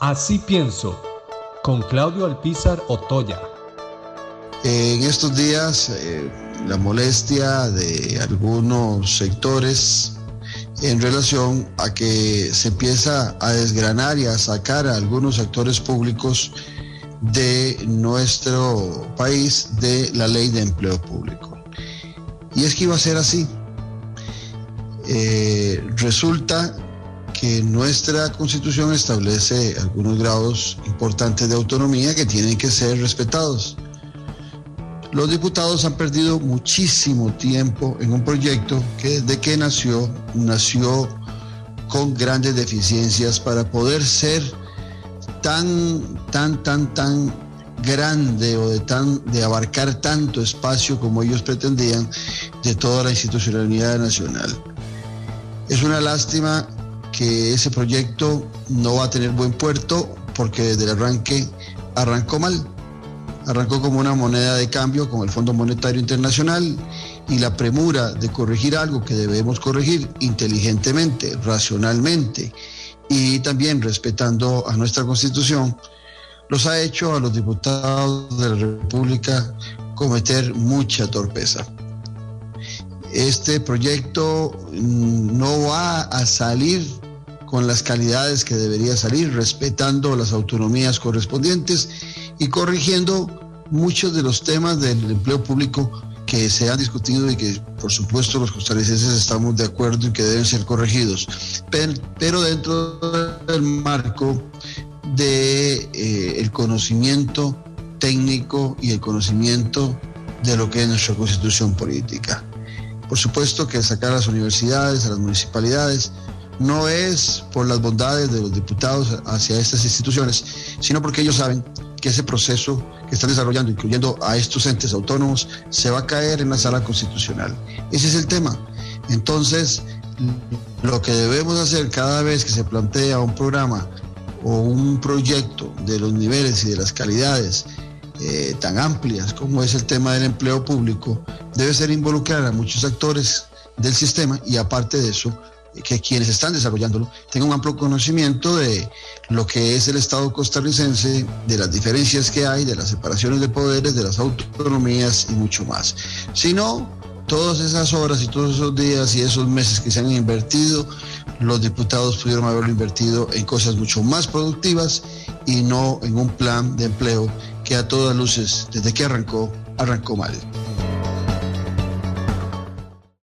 Así pienso, con Claudio Alpizar Otoya. En estos días, eh, la molestia de algunos sectores en relación a que se empieza a desgranar y a sacar a algunos actores públicos de nuestro país de la ley de empleo público. Y es que iba a ser así. Eh, resulta que nuestra constitución establece algunos grados importantes de autonomía que tienen que ser respetados. Los diputados han perdido muchísimo tiempo en un proyecto que desde que nació, nació con grandes deficiencias para poder ser tan, tan, tan, tan grande o de, tan, de abarcar tanto espacio como ellos pretendían de toda la institucionalidad nacional. Es una lástima que ese proyecto no va a tener buen puerto porque desde el arranque arrancó mal. Arrancó como una moneda de cambio con el Fondo Monetario Internacional y la premura de corregir algo que debemos corregir inteligentemente, racionalmente y también respetando a nuestra Constitución, los ha hecho a los diputados de la República cometer mucha torpeza este proyecto mm, no va a salir con las calidades que debería salir, respetando las autonomías correspondientes y corrigiendo muchos de los temas del empleo público que se han discutido y que por supuesto los costarricenses estamos de acuerdo en que deben ser corregidos, pero, dentro del marco del de, eh, conocimiento técnico y el conocimiento de lo que es nuestra constitución política. Por supuesto que sacar a las universidades, a las municipalidades, no es por las bondades de los diputados hacia estas instituciones, sino porque ellos saben que ese proceso que están desarrollando, incluyendo a estos entes autónomos, se va a caer en la sala constitucional. Ese es el tema. Entonces, lo que debemos hacer cada vez que se plantea un programa o un proyecto de los niveles y de las calidades eh, tan amplias como es el tema del empleo público, debe ser involucrar a muchos actores del sistema y aparte de eso, que quienes están desarrollándolo tengan un amplio conocimiento de lo que es el Estado costarricense, de las diferencias que hay, de las separaciones de poderes, de las autonomías y mucho más. Si no, todas esas horas y todos esos días y esos meses que se han invertido, los diputados pudieron haberlo invertido en cosas mucho más productivas y no en un plan de empleo que a todas luces, desde que arrancó, arrancó mal.